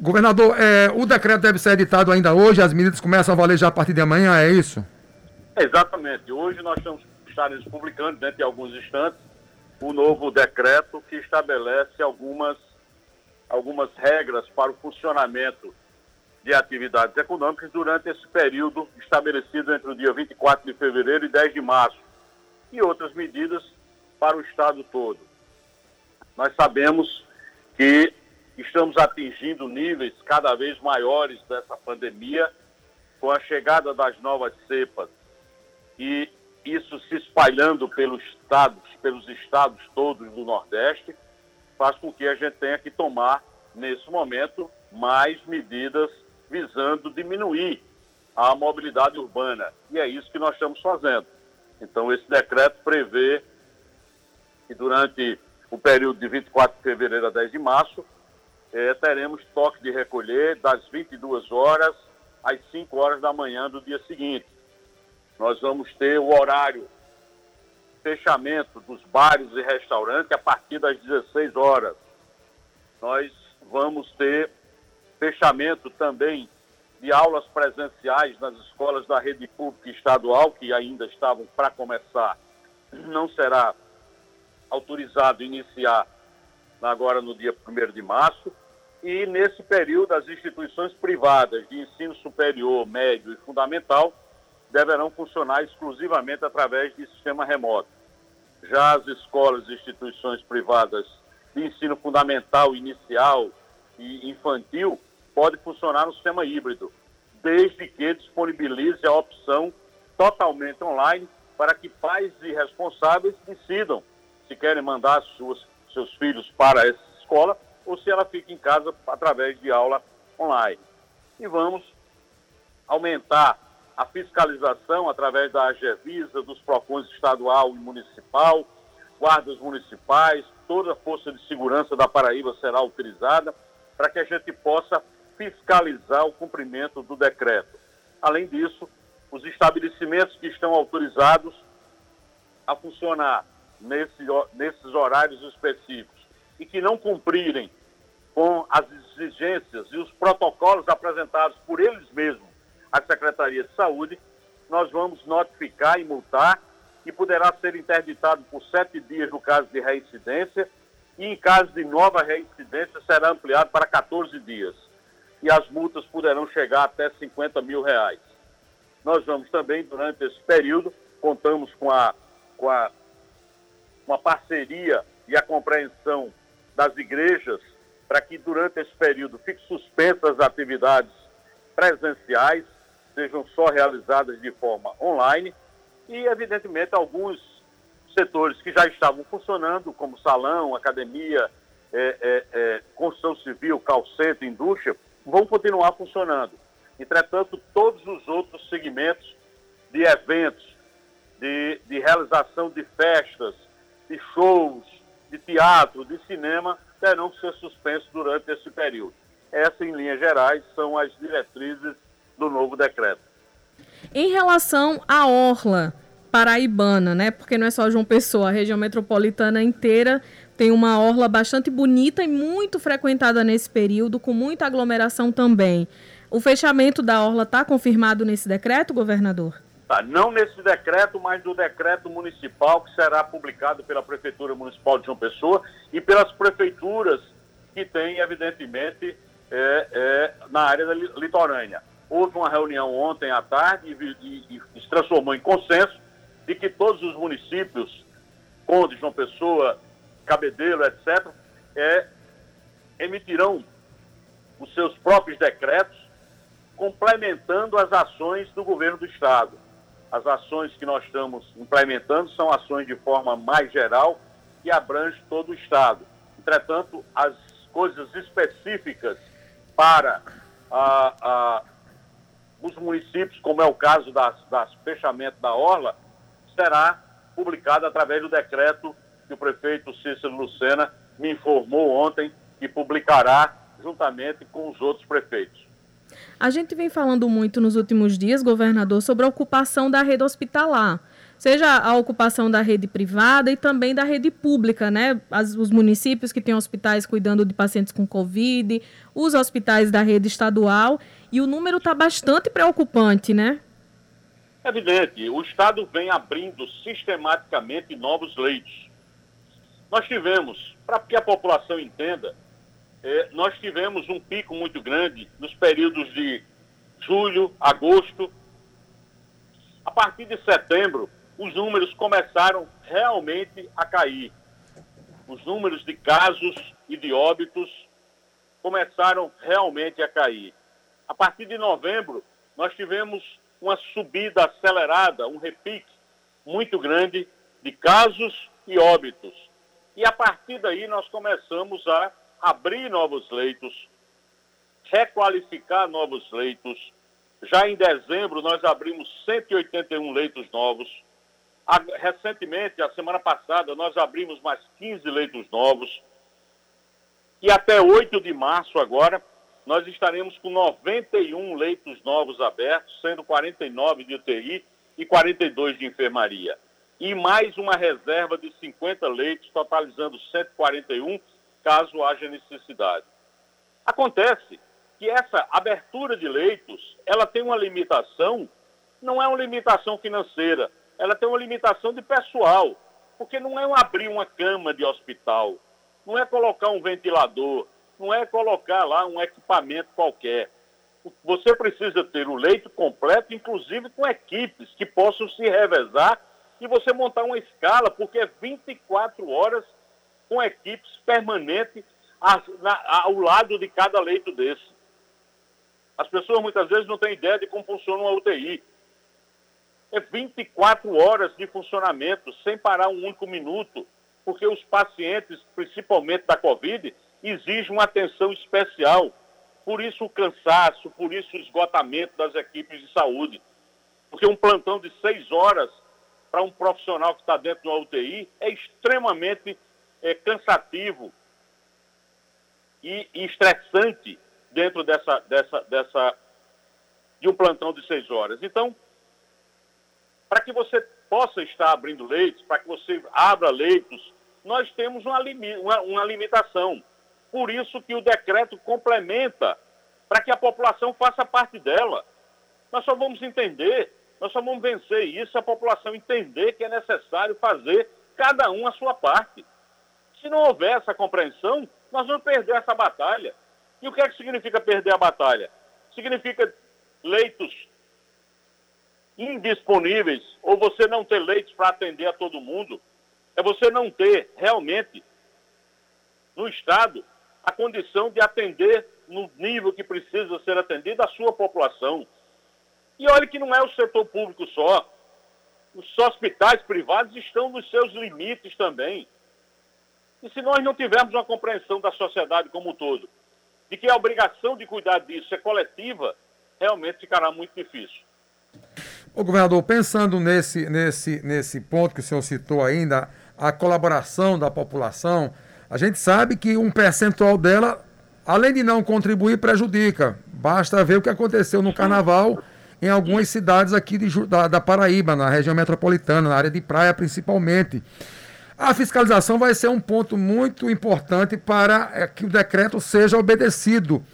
Governador, é, o decreto deve ser editado ainda hoje, as medidas começam a valer já a partir de amanhã, é isso? Exatamente. Hoje nós estamos estaremos publicando dentro de alguns instantes o novo decreto que estabelece algumas, algumas regras para o funcionamento de atividades econômicas durante esse período estabelecido entre o dia 24 de fevereiro e 10 de março e outras medidas para o Estado todo. Nós sabemos que estamos atingindo níveis cada vez maiores dessa pandemia, com a chegada das novas cepas e isso se espalhando pelos estados, pelos estados todos do Nordeste, faz com que a gente tenha que tomar, nesse momento, mais medidas visando diminuir a mobilidade urbana. E é isso que nós estamos fazendo. Então, esse decreto prevê que durante o período de 24 de fevereiro a 10 de março, eh, teremos toque de recolher das 22 horas às 5 horas da manhã do dia seguinte. Nós vamos ter o horário fechamento dos bares e restaurantes a partir das 16 horas. Nós vamos ter fechamento também de aulas presenciais nas escolas da rede pública estadual, que ainda estavam para começar. Não será autorizado iniciar agora no dia 1 de março. E nesse período, as instituições privadas de ensino superior, médio e fundamental deverão funcionar exclusivamente através de sistema remoto. Já as escolas e instituições privadas de ensino fundamental, inicial e infantil podem funcionar no sistema híbrido, desde que disponibilize a opção totalmente online para que pais e responsáveis decidam se querem mandar suas, seus filhos para essa escola ou se ela fica em casa através de aula online. E vamos aumentar a fiscalização através da AGEVISA, dos PROCONs estadual e municipal, guardas municipais, toda a força de segurança da Paraíba será utilizada para que a gente possa fiscalizar o cumprimento do decreto. Além disso, os estabelecimentos que estão autorizados a funcionar nesse, nesses horários específicos e que não cumprirem com as exigências e os protocolos apresentados por eles mesmos à Secretaria de Saúde, nós vamos notificar e multar e poderá ser interditado por sete dias no caso de reincidência e em caso de nova reincidência será ampliado para 14 dias. E as multas poderão chegar até 50 mil reais. Nós vamos também, durante esse período, contamos com a, com a uma parceria e a compreensão das igrejas para que durante esse período fiquem suspensas as atividades presenciais sejam só realizadas de forma online e, evidentemente, alguns setores que já estavam funcionando, como salão, academia, é, é, é, construção civil, calcete, indústria, vão continuar funcionando. Entretanto, todos os outros segmentos de eventos, de, de realização de festas, de shows, de teatro, de cinema, terão que ser suspensos durante esse período. Essas, em linhas gerais, são as diretrizes do novo decreto. Em relação à orla paraibana, né? Porque não é só João Pessoa, a região metropolitana inteira tem uma orla bastante bonita e muito frequentada nesse período, com muita aglomeração também. O fechamento da orla está confirmado nesse decreto, governador? Tá, não nesse decreto, mas no decreto municipal que será publicado pela Prefeitura Municipal de João Pessoa e pelas prefeituras que têm, evidentemente, é, é, na área da litorânea. Houve uma reunião ontem à tarde e, e, e se transformou em consenso de que todos os municípios, Conde, João Pessoa, Cabedelo, etc., é, emitirão os seus próprios decretos, complementando as ações do governo do Estado. As ações que nós estamos implementando são ações de forma mais geral e abrange todo o Estado. Entretanto, as coisas específicas para a, a os municípios, como é o caso das, das fechamento da Orla, será publicado através do decreto que o prefeito Cícero Lucena me informou ontem que publicará juntamente com os outros prefeitos. A gente vem falando muito nos últimos dias, governador, sobre a ocupação da rede hospitalar. seja a ocupação da rede privada e também da rede pública, né? As, os municípios que têm hospitais cuidando de pacientes com Covid, os hospitais da rede estadual, e o número está bastante preocupante, né? É evidente, o Estado vem abrindo sistematicamente novos leitos. Nós tivemos, para que a população entenda, é, nós tivemos um pico muito grande nos períodos de julho, agosto. A partir de setembro, os números começaram realmente a cair. Os números de casos e de óbitos começaram realmente a cair. A partir de novembro, nós tivemos uma subida acelerada, um repique muito grande de casos e óbitos. E a partir daí nós começamos a abrir novos leitos, requalificar novos leitos. Já em dezembro, nós abrimos 181 leitos novos. Recentemente, a semana passada, nós abrimos mais 15 leitos novos. E até 8 de março, agora, nós estaremos com 91 leitos novos abertos, sendo 49 de UTI e 42 de enfermaria. E mais uma reserva de 50 leitos, totalizando 141 caso haja necessidade. Acontece que essa abertura de leitos, ela tem uma limitação, não é uma limitação financeira, ela tem uma limitação de pessoal, porque não é um abrir uma cama de hospital, não é colocar um ventilador, não é colocar lá um equipamento qualquer. Você precisa ter o leito completo, inclusive com equipes que possam se revezar e você montar uma escala, porque é 24 horas com equipes permanentes ao lado de cada leito desse. As pessoas muitas vezes não têm ideia de como funciona uma UTI. É 24 horas de funcionamento, sem parar um único minuto, porque os pacientes, principalmente da Covid, exigem uma atenção especial. Por isso o cansaço, por isso o esgotamento das equipes de saúde. Porque um plantão de seis horas para um profissional que está dentro de uma UTI é extremamente é, cansativo e, e estressante dentro dessa, dessa, dessa, de um plantão de seis horas. Então, para que você possa estar abrindo leitos, para que você abra leitos, nós temos uma, uma, uma limitação. Por isso que o decreto complementa, para que a população faça parte dela. Nós só vamos entender, nós só vamos vencer isso, a população entender que é necessário fazer cada um a sua parte. Se não houver essa compreensão, nós vamos perder essa batalha. E o que é que significa perder a batalha? Significa leitos indisponíveis, ou você não ter leitos para atender a todo mundo. É você não ter realmente no Estado a condição de atender no nível que precisa ser atendido a sua população. E olhe que não é o setor público só. Os hospitais privados estão nos seus limites também. E se nós não tivermos uma compreensão da sociedade como um todo, de que a obrigação de cuidar disso é coletiva, realmente ficará muito difícil. O governador, pensando nesse, nesse, nesse ponto que o senhor citou ainda, a colaboração da população, a gente sabe que um percentual dela, além de não contribuir, prejudica. Basta ver o que aconteceu no carnaval em algumas cidades aqui de, da, da Paraíba, na região metropolitana, na área de praia principalmente. A fiscalização vai ser um ponto muito importante para é, que o decreto seja obedecido.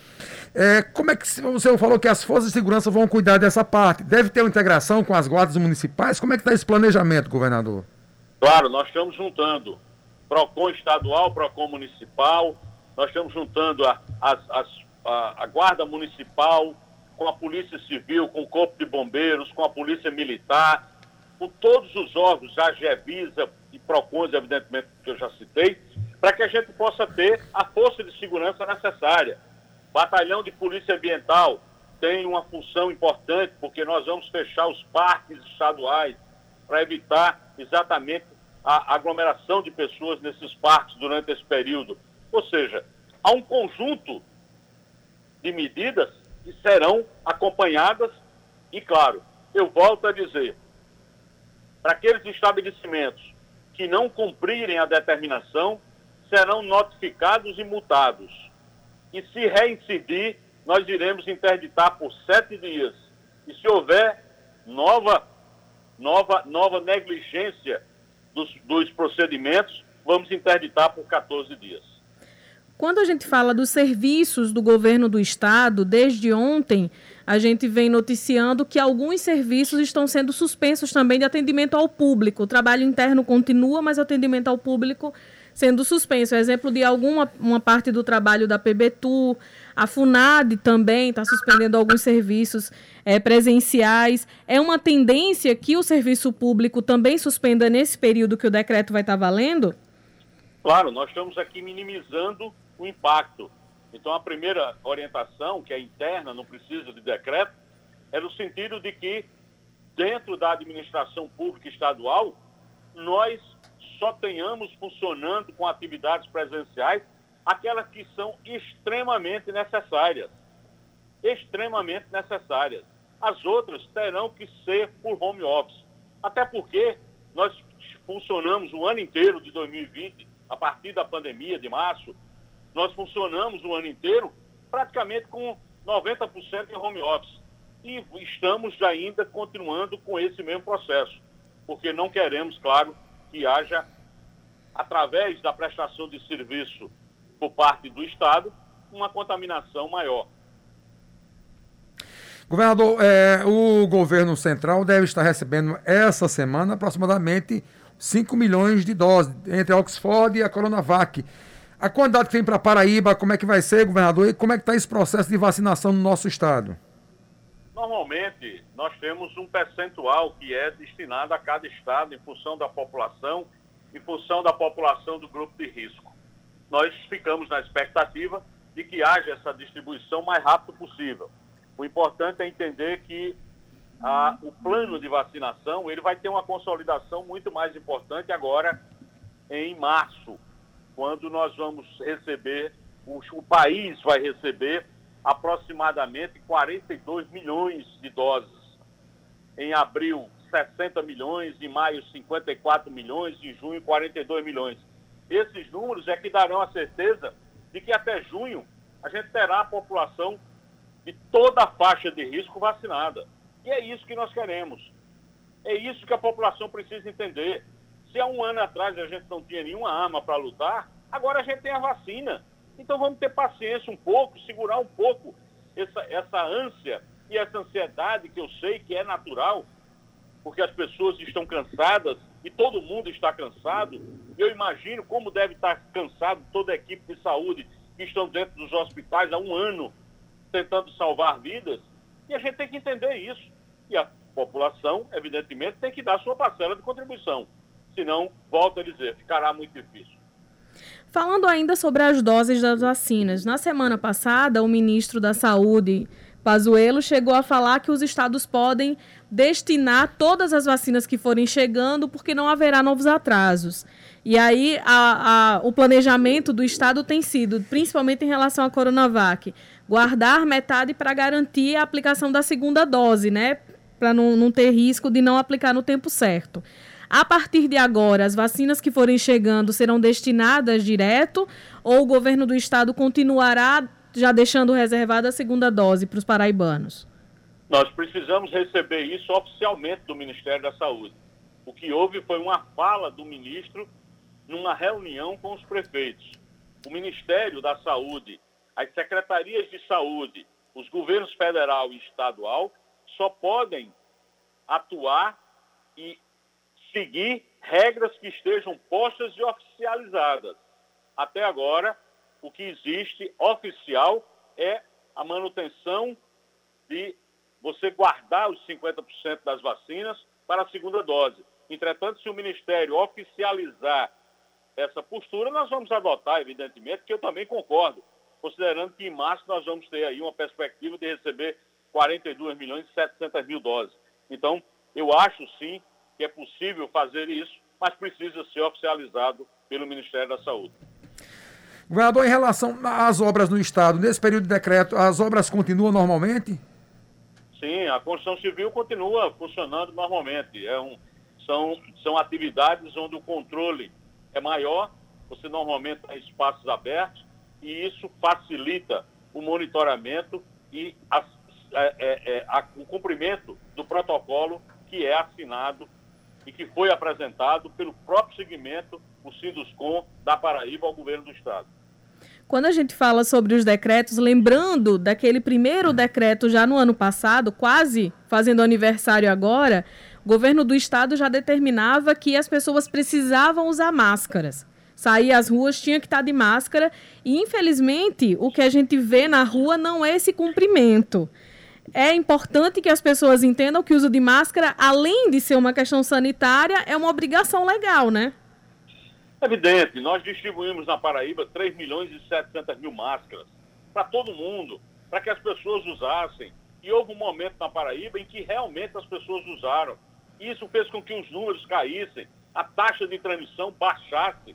É, como é que senhor falou que as forças de segurança vão cuidar dessa parte? Deve ter uma integração com as guardas municipais? Como é que está esse planejamento, governador? Claro, nós estamos juntando PROCON estadual, PROCON municipal, nós estamos juntando a, a, a, a Guarda Municipal com a Polícia Civil, com o Corpo de Bombeiros, com a Polícia Militar, com todos os órgãos, a GEVISA, PROCONs, evidentemente, que eu já citei, para que a gente possa ter a força de segurança necessária. Batalhão de Polícia Ambiental tem uma função importante, porque nós vamos fechar os parques estaduais para evitar exatamente a aglomeração de pessoas nesses parques durante esse período. Ou seja, há um conjunto de medidas que serão acompanhadas e, claro, eu volto a dizer, para aqueles estabelecimentos que não cumprirem a determinação serão notificados e multados. E se reincidir, nós iremos interditar por sete dias. E se houver nova nova, nova negligência dos, dos procedimentos, vamos interditar por 14 dias. Quando a gente fala dos serviços do governo do estado, desde ontem a gente vem noticiando que alguns serviços estão sendo suspensos também de atendimento ao público. O trabalho interno continua, mas o atendimento ao público sendo suspenso. Exemplo de alguma uma parte do trabalho da PBTU, a FUNAD também está suspendendo alguns serviços é, presenciais. É uma tendência que o serviço público também suspenda nesse período que o decreto vai estar valendo? Claro, nós estamos aqui minimizando o impacto. Então, a primeira orientação, que é interna, não precisa de decreto, é no sentido de que, dentro da administração pública estadual, nós só tenhamos funcionando com atividades presenciais aquelas que são extremamente necessárias. Extremamente necessárias. As outras terão que ser por home office. Até porque nós funcionamos o ano inteiro de 2020, a partir da pandemia de março, nós funcionamos o ano inteiro praticamente com 90% em home office. E estamos ainda continuando com esse mesmo processo, porque não queremos, claro, que haja, através da prestação de serviço por parte do Estado, uma contaminação maior. Governador, é, o governo central deve estar recebendo essa semana aproximadamente 5 milhões de doses entre a Oxford e a Coronavac. A quantidade que vem para Paraíba, como é que vai ser, governador? E como é que está esse processo de vacinação no nosso estado? Normalmente, nós temos um percentual que é destinado a cada estado em função da população, em função da população do grupo de risco. Nós ficamos na expectativa de que haja essa distribuição mais rápido possível. O importante é entender que a, o plano de vacinação ele vai ter uma consolidação muito mais importante agora em março, quando nós vamos receber, o, o país vai receber aproximadamente 42 milhões de doses. Em abril, 60 milhões, em maio, 54 milhões, em junho, 42 milhões. Esses números é que darão a certeza de que até junho a gente terá a população de toda a faixa de risco vacinada. E é isso que nós queremos. É isso que a população precisa entender. Se há um ano atrás a gente não tinha nenhuma arma para lutar, agora a gente tem a vacina. Então vamos ter paciência um pouco, segurar um pouco essa, essa ânsia e essa ansiedade que eu sei que é natural, porque as pessoas estão cansadas e todo mundo está cansado. Eu imagino como deve estar cansado toda a equipe de saúde que estão dentro dos hospitais há um ano tentando salvar vidas. E a gente tem que entender isso. E a população, evidentemente, tem que dar sua parcela de contribuição senão, volto a dizer, ficará muito difícil. Falando ainda sobre as doses das vacinas, na semana passada, o ministro da Saúde, Pazuello, chegou a falar que os estados podem destinar todas as vacinas que forem chegando, porque não haverá novos atrasos. E aí, a, a, o planejamento do estado tem sido, principalmente em relação à Coronavac, guardar metade para garantir a aplicação da segunda dose, né? Para não, não ter risco de não aplicar no tempo certo. A partir de agora, as vacinas que forem chegando serão destinadas direto ou o governo do estado continuará já deixando reservada a segunda dose para os paraibanos? Nós precisamos receber isso oficialmente do Ministério da Saúde. O que houve foi uma fala do ministro numa reunião com os prefeitos. O Ministério da Saúde, as secretarias de saúde, os governos federal e estadual só podem atuar e seguir regras que estejam postas e oficializadas. Até agora, o que existe oficial é a manutenção de você guardar os 50% das vacinas para a segunda dose. Entretanto, se o Ministério oficializar essa postura, nós vamos adotar, evidentemente, que eu também concordo, considerando que em março nós vamos ter aí uma perspectiva de receber 42 milhões e 700 mil doses. Então, eu acho sim que é possível fazer isso, mas precisa ser oficializado pelo Ministério da Saúde. Governador, em relação às obras no Estado, nesse período de decreto, as obras continuam normalmente? Sim, a construção civil continua funcionando normalmente. É um, são, são atividades onde o controle é maior, você normalmente tem espaços abertos, e isso facilita o monitoramento e a, é, é, é, a, o cumprimento do protocolo que é assinado e que foi apresentado pelo próprio segmento, o Sinduscom da Paraíba ao governo do estado. Quando a gente fala sobre os decretos, lembrando daquele primeiro decreto já no ano passado, quase fazendo aniversário agora, o governo do estado já determinava que as pessoas precisavam usar máscaras. Sair às ruas tinha que estar de máscara e, infelizmente, o que a gente vê na rua não é esse cumprimento. É importante que as pessoas entendam que o uso de máscara, além de ser uma questão sanitária, é uma obrigação legal, né? Evidente, nós distribuímos na Paraíba 3 milhões e 700 mil máscaras para todo mundo, para que as pessoas usassem. E houve um momento na Paraíba em que realmente as pessoas usaram. Isso fez com que os números caíssem, a taxa de transmissão baixasse.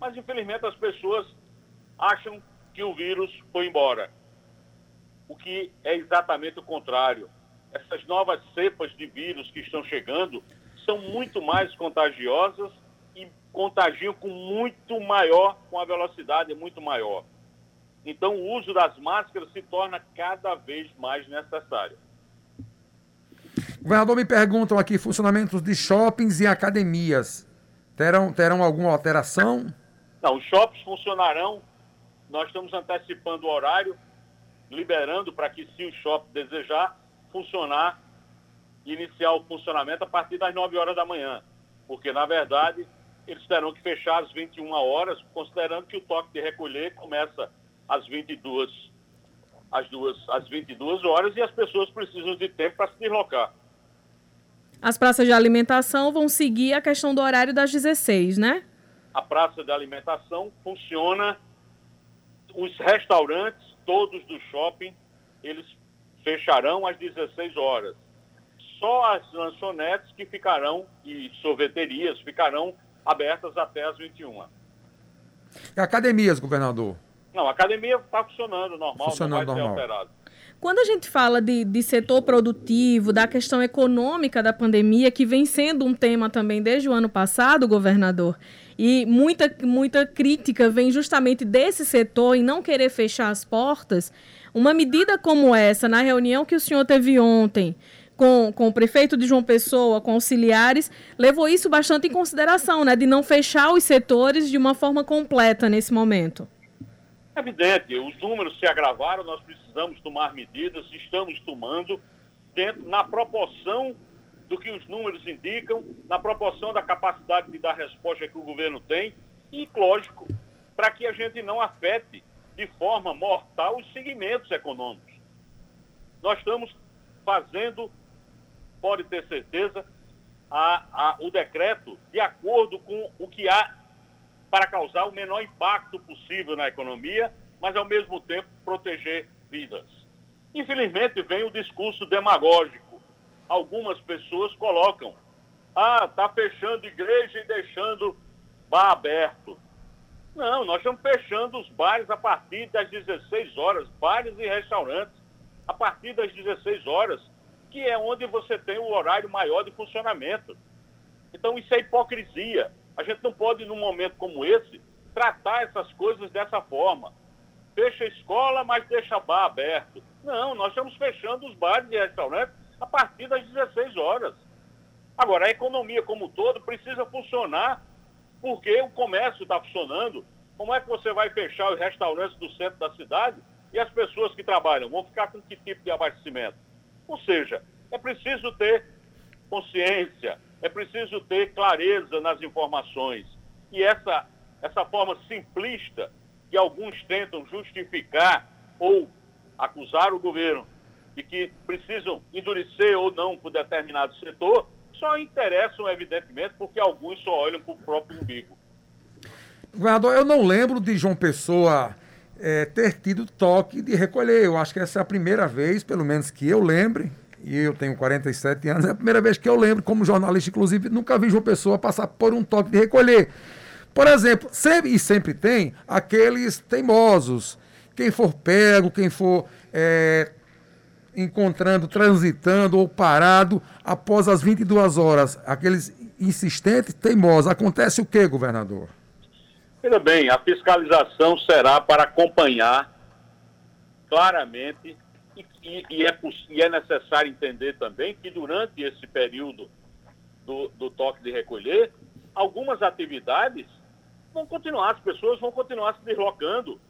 Mas, infelizmente, as pessoas acham que o vírus foi embora. O que é exatamente o contrário. Essas novas cepas de vírus que estão chegando são muito mais contagiosas e contagiam com muito maior, com a velocidade muito maior. Então, o uso das máscaras se torna cada vez mais necessário. Governador, me perguntam aqui funcionamentos de shoppings e academias. Terão, terão alguma alteração? Não, os shoppings funcionarão. Nós estamos antecipando o horário, liberando para que, se o shopping desejar, funcionar, iniciar o funcionamento a partir das 9 horas da manhã. Porque, na verdade, eles terão que fechar às 21 horas, considerando que o toque de recolher começa às 22, às, duas, às 22 horas e as pessoas precisam de tempo para se deslocar. As praças de alimentação vão seguir a questão do horário das 16, né? A praça de alimentação funciona, os restaurantes, todos do shopping, eles fecharão às 16 horas. Só as lanchonetes que ficarão, e sorveterias, ficarão abertas até as 21. E academias, governador? Não, a academia está funcionando normal, funcionando não vai normal. ser alterado. Quando a gente fala de, de setor produtivo, da questão econômica da pandemia, que vem sendo um tema também desde o ano passado, governador, e muita, muita crítica vem justamente desse setor em não querer fechar as portas, uma medida como essa, na reunião que o senhor teve ontem, com, com o prefeito de João Pessoa, com auxiliares, levou isso bastante em consideração, né? De não fechar os setores de uma forma completa nesse momento. É evidente, os números se agravaram, nós precisamos tomar medidas, estamos tomando, dentro, na proporção do que os números indicam, na proporção da capacidade de dar resposta que o governo tem, e, lógico, para que a gente não afete de forma mortal os segmentos econômicos. Nós estamos fazendo pode ter certeza, a, a, o decreto de acordo com o que há para causar o menor impacto possível na economia, mas ao mesmo tempo proteger vidas. Infelizmente vem o discurso demagógico. Algumas pessoas colocam: ah, está fechando igreja e deixando bar aberto. Não, nós estamos fechando os bares a partir das 16 horas, bares e restaurantes a partir das 16 horas que é onde você tem o horário maior de funcionamento. Então isso é hipocrisia. A gente não pode, num momento como esse, tratar essas coisas dessa forma. Fecha a escola, mas deixa bar aberto. Não, nós estamos fechando os bares e restaurantes a partir das 16 horas. Agora, a economia como um todo precisa funcionar porque o comércio está funcionando. Como é que você vai fechar os restaurantes do centro da cidade e as pessoas que trabalham vão ficar com que tipo de abastecimento? Ou seja, é preciso ter consciência, é preciso ter clareza nas informações. E essa, essa forma simplista que alguns tentam justificar ou acusar o governo de que precisam endurecer ou não por determinado setor, só interessam, evidentemente, porque alguns só olham para o próprio umbigo. Governador, eu não lembro de João Pessoa é, ter tido toque de recolher. Eu acho que essa é a primeira vez, pelo menos que eu lembre, e eu tenho 47 anos, é a primeira vez que eu lembro, como jornalista, inclusive, nunca vi uma pessoa passar por um toque de recolher. Por exemplo, sempre e sempre tem aqueles teimosos. Quem for pego, quem for é, encontrando, transitando ou parado após as 22 horas, aqueles insistentes, teimosos. Acontece o que, governador? Veja bem, a fiscalização será para acompanhar claramente E, e, e, é, e é necessário entender também que durante esse período do, do toque de recolher, algumas atividades vão continuar, as pessoas vão continuar se deslocando.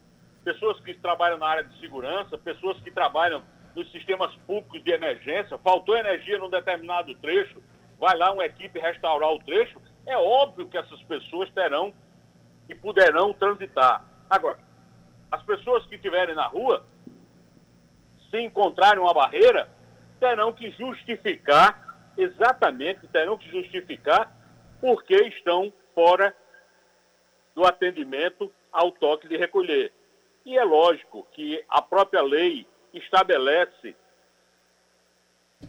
Pessoas que trabalham na área de segurança, pessoas que trabalham nos sistemas públicos de emergência, faltou energia num determinado trecho, vai lá uma equipe restaurar o trecho, é óbvio que essas pessoas terão e poderão transitar. Agora, as pessoas que estiverem na rua, se encontrarem uma barreira, terão que justificar, exatamente, terão que justificar porque estão fora do atendimento ao toque de recolher. E é lógico que a própria lei estabelece,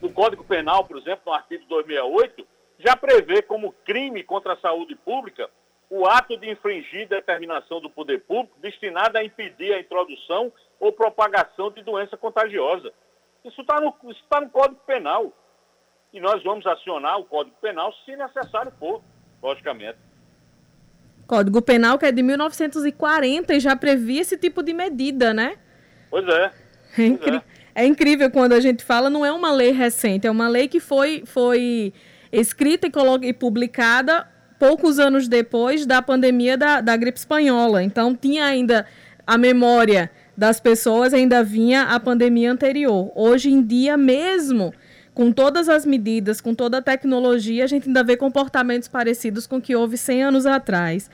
no Código Penal, por exemplo, no artigo 268, já prevê como crime contra a saúde pública o ato de infringir determinação do poder público destinada a impedir a introdução ou propagação de doença contagiosa. Isso está no, tá no Código Penal. E nós vamos acionar o Código Penal se necessário for, logicamente. Código Penal que é de 1940 e já previa esse tipo de medida, né? Pois é. É, incri é. é incrível quando a gente fala, não é uma lei recente, é uma lei que foi, foi escrita e, e publicada poucos anos depois da pandemia da, da gripe espanhola. Então, tinha ainda a memória das pessoas, ainda vinha a pandemia anterior. Hoje em dia, mesmo com todas as medidas, com toda a tecnologia, a gente ainda vê comportamentos parecidos com o que houve 100 anos atrás.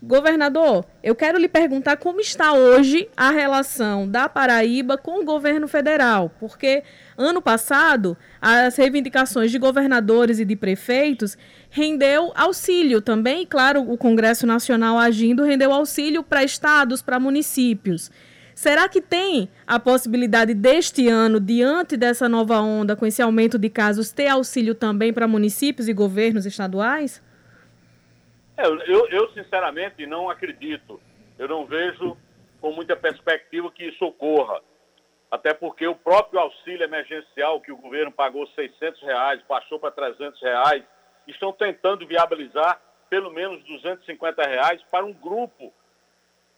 Governador, eu quero lhe perguntar como está hoje a relação da Paraíba com o governo federal, porque ano passado as reivindicações de governadores e de prefeitos rendeu auxílio também, claro, o Congresso Nacional agindo rendeu auxílio para estados, para municípios. Será que tem a possibilidade deste ano, diante dessa nova onda, com esse aumento de casos, ter auxílio também para municípios e governos estaduais? É, eu, eu, sinceramente, não acredito. Eu não vejo com muita perspectiva que isso ocorra. Até porque o próprio auxílio emergencial que o governo pagou 600 reais, baixou para 300 reais, estão tentando viabilizar pelo menos 250 reais para um grupo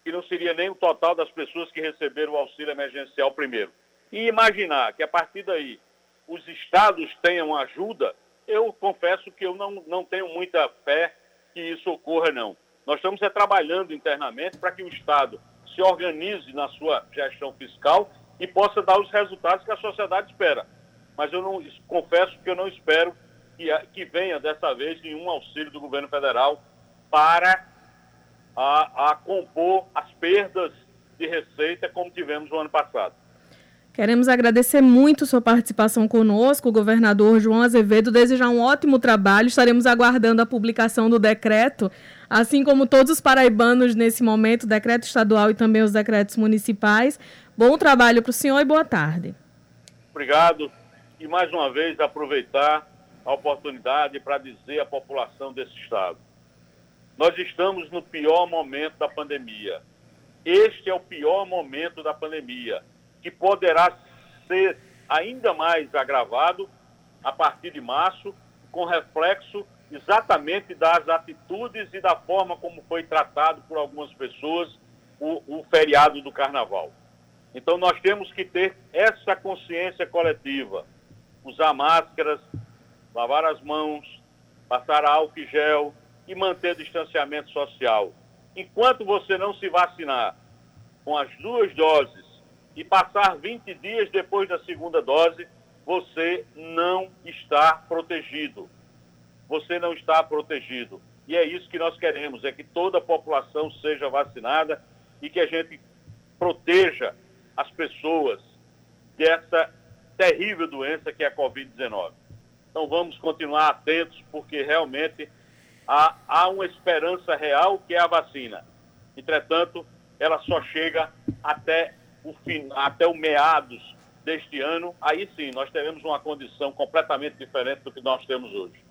que não seria nem o total das pessoas que receberam o auxílio emergencial primeiro. E imaginar que a partir daí os estados tenham ajuda, eu confesso que eu não, não tenho muita fé que isso ocorra, não. Nós estamos trabalhando internamente para que o Estado se organize na sua gestão fiscal e possa dar os resultados que a sociedade espera. Mas eu não confesso que eu não espero que, que venha dessa vez nenhum auxílio do governo federal para a, a compor as perdas de receita como tivemos no ano passado. Queremos agradecer muito sua participação conosco, o governador João Azevedo. Desejar um ótimo trabalho. Estaremos aguardando a publicação do decreto, assim como todos os paraibanos nesse momento, decreto estadual e também os decretos municipais. Bom trabalho para o senhor e boa tarde. Obrigado. E mais uma vez aproveitar a oportunidade para dizer à população desse estado: nós estamos no pior momento da pandemia. Este é o pior momento da pandemia que poderá ser ainda mais agravado a partir de março, com reflexo exatamente das atitudes e da forma como foi tratado por algumas pessoas o, o feriado do carnaval. Então nós temos que ter essa consciência coletiva, usar máscaras, lavar as mãos, passar álcool e gel e manter distanciamento social. Enquanto você não se vacinar com as duas doses e passar 20 dias depois da segunda dose, você não está protegido. Você não está protegido. E é isso que nós queremos, é que toda a população seja vacinada e que a gente proteja as pessoas dessa terrível doença que é a Covid-19. Então vamos continuar atentos, porque realmente há, há uma esperança real que é a vacina. Entretanto, ela só chega até o até o meados deste ano, aí sim nós teremos uma condição completamente diferente do que nós temos hoje.